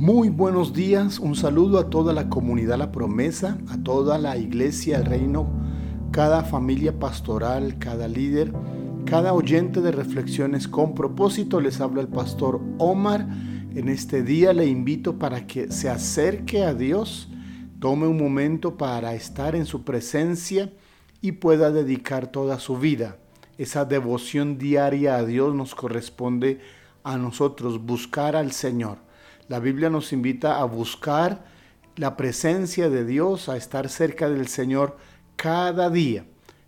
Muy buenos días, un saludo a toda la comunidad La Promesa, a toda la iglesia, el reino, cada familia pastoral, cada líder, cada oyente de reflexiones con propósito. Les habla el pastor Omar. En este día le invito para que se acerque a Dios, tome un momento para estar en su presencia y pueda dedicar toda su vida. Esa devoción diaria a Dios nos corresponde a nosotros, buscar al Señor la Biblia nos invita a buscar la presencia de Dios, a estar cerca del Señor cada día.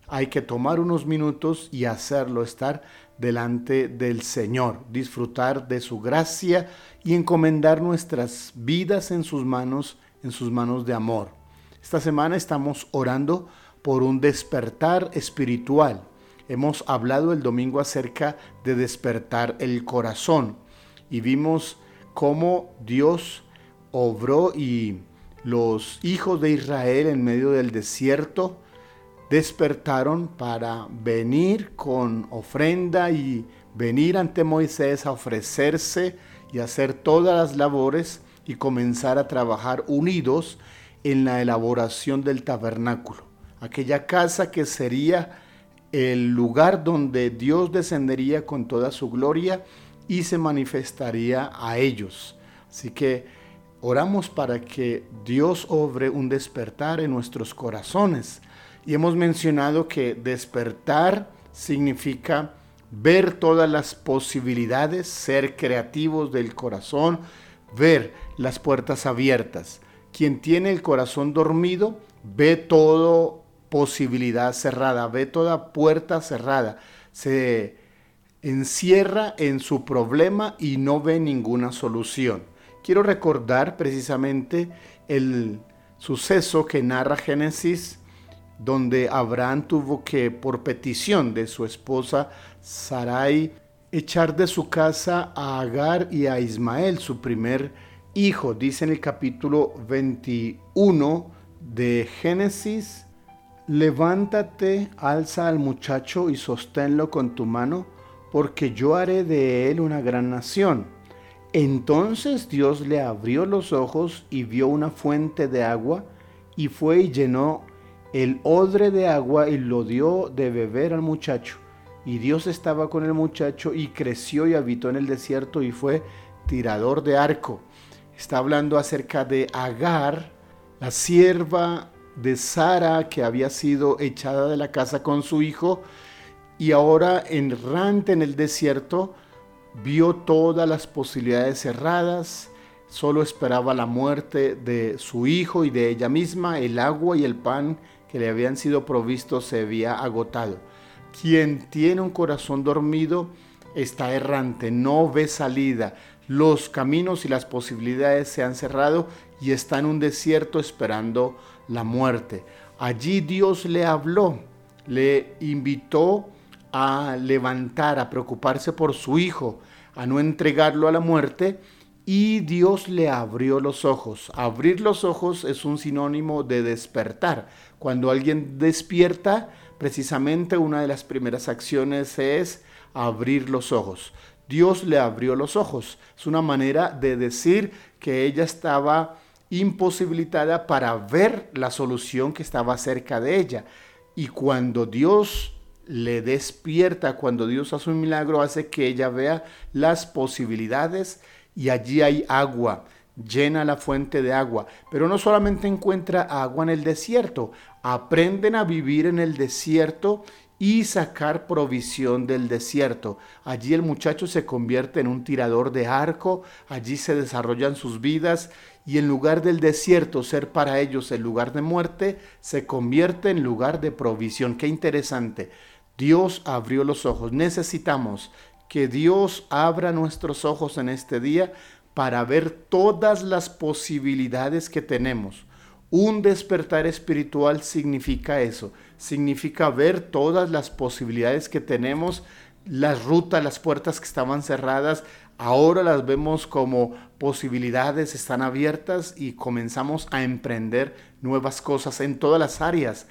Hay que tomar unos minutos y hacerlo, estar delante del Señor, disfrutar de su gracia y encomendar nuestras vidas en sus manos, en sus manos de amor. Esta semana estamos orando por un despertar espiritual. Hemos hablado el domingo acerca de despertar el corazón y vimos cómo Dios obró y los hijos de Israel en medio del desierto despertaron para venir con ofrenda y venir ante Moisés a ofrecerse y hacer todas las labores y comenzar a trabajar unidos en la elaboración del tabernáculo, aquella casa que sería el lugar donde Dios descendería con toda su gloria y se manifestaría a ellos. Así que oramos para que Dios obre un despertar en nuestros corazones. Y hemos mencionado que despertar significa ver todas las posibilidades, ser creativos del corazón, ver las puertas abiertas. Quien tiene el corazón dormido ve toda posibilidad cerrada, ve toda puerta cerrada. Se encierra en su problema y no ve ninguna solución. Quiero recordar precisamente el suceso que narra Génesis, donde Abraham tuvo que, por petición de su esposa Sarai, echar de su casa a Agar y a Ismael, su primer hijo. Dice en el capítulo 21 de Génesis, levántate, alza al muchacho y sosténlo con tu mano porque yo haré de él una gran nación. Entonces Dios le abrió los ojos y vio una fuente de agua, y fue y llenó el odre de agua y lo dio de beber al muchacho. Y Dios estaba con el muchacho y creció y habitó en el desierto y fue tirador de arco. Está hablando acerca de Agar, la sierva de Sara que había sido echada de la casa con su hijo y ahora errante en el desierto, vio todas las posibilidades cerradas, solo esperaba la muerte de su hijo y de ella misma, el agua y el pan que le habían sido provistos se había agotado. Quien tiene un corazón dormido está errante, no ve salida, los caminos y las posibilidades se han cerrado y está en un desierto esperando la muerte. Allí Dios le habló, le invitó a levantar, a preocuparse por su hijo, a no entregarlo a la muerte, y Dios le abrió los ojos. Abrir los ojos es un sinónimo de despertar. Cuando alguien despierta, precisamente una de las primeras acciones es abrir los ojos. Dios le abrió los ojos. Es una manera de decir que ella estaba imposibilitada para ver la solución que estaba cerca de ella. Y cuando Dios le despierta cuando Dios hace un milagro, hace que ella vea las posibilidades y allí hay agua, llena la fuente de agua. Pero no solamente encuentra agua en el desierto, aprenden a vivir en el desierto y sacar provisión del desierto. Allí el muchacho se convierte en un tirador de arco, allí se desarrollan sus vidas y en lugar del desierto ser para ellos el lugar de muerte, se convierte en lugar de provisión. Qué interesante. Dios abrió los ojos. Necesitamos que Dios abra nuestros ojos en este día para ver todas las posibilidades que tenemos. Un despertar espiritual significa eso, significa ver todas las posibilidades que tenemos, las rutas, las puertas que estaban cerradas, ahora las vemos como posibilidades, están abiertas y comenzamos a emprender nuevas cosas en todas las áreas.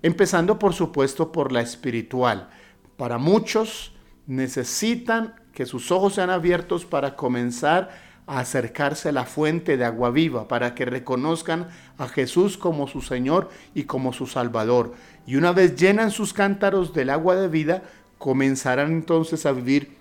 Empezando por supuesto por la espiritual. Para muchos necesitan que sus ojos sean abiertos para comenzar a acercarse a la fuente de agua viva, para que reconozcan a Jesús como su Señor y como su Salvador. Y una vez llenan sus cántaros del agua de vida, comenzarán entonces a vivir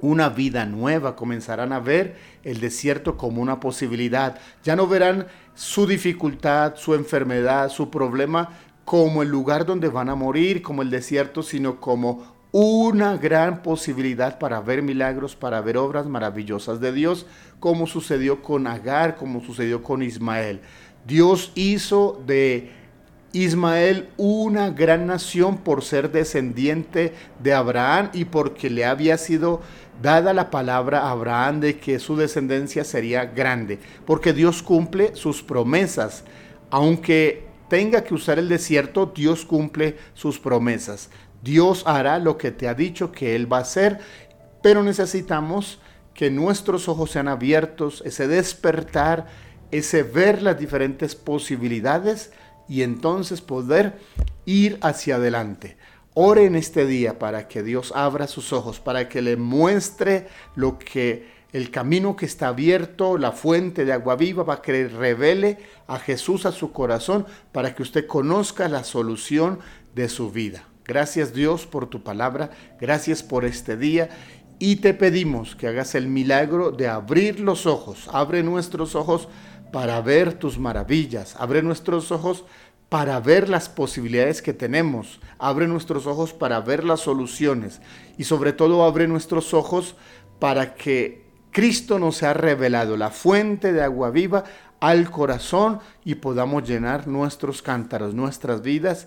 una vida nueva, comenzarán a ver el desierto como una posibilidad. Ya no verán su dificultad, su enfermedad, su problema como el lugar donde van a morir, como el desierto, sino como una gran posibilidad para ver milagros, para ver obras maravillosas de Dios, como sucedió con Agar, como sucedió con Ismael. Dios hizo de Ismael una gran nación por ser descendiente de Abraham y porque le había sido dada la palabra a Abraham de que su descendencia sería grande, porque Dios cumple sus promesas, aunque tenga que usar el desierto, Dios cumple sus promesas. Dios hará lo que te ha dicho que Él va a hacer, pero necesitamos que nuestros ojos sean abiertos, ese despertar, ese ver las diferentes posibilidades y entonces poder ir hacia adelante. Ore en este día para que Dios abra sus ojos, para que le muestre lo que el camino que está abierto, la fuente de agua viva, para que revele a Jesús a su corazón, para que usted conozca la solución de su vida. Gracias Dios por tu palabra, gracias por este día. Y te pedimos que hagas el milagro de abrir los ojos, abre nuestros ojos para ver tus maravillas, abre nuestros ojos para ver las posibilidades que tenemos, abre nuestros ojos para ver las soluciones. Y sobre todo abre nuestros ojos para que Cristo nos ha revelado la fuente de agua viva al corazón y podamos llenar nuestros cántaros, nuestras vidas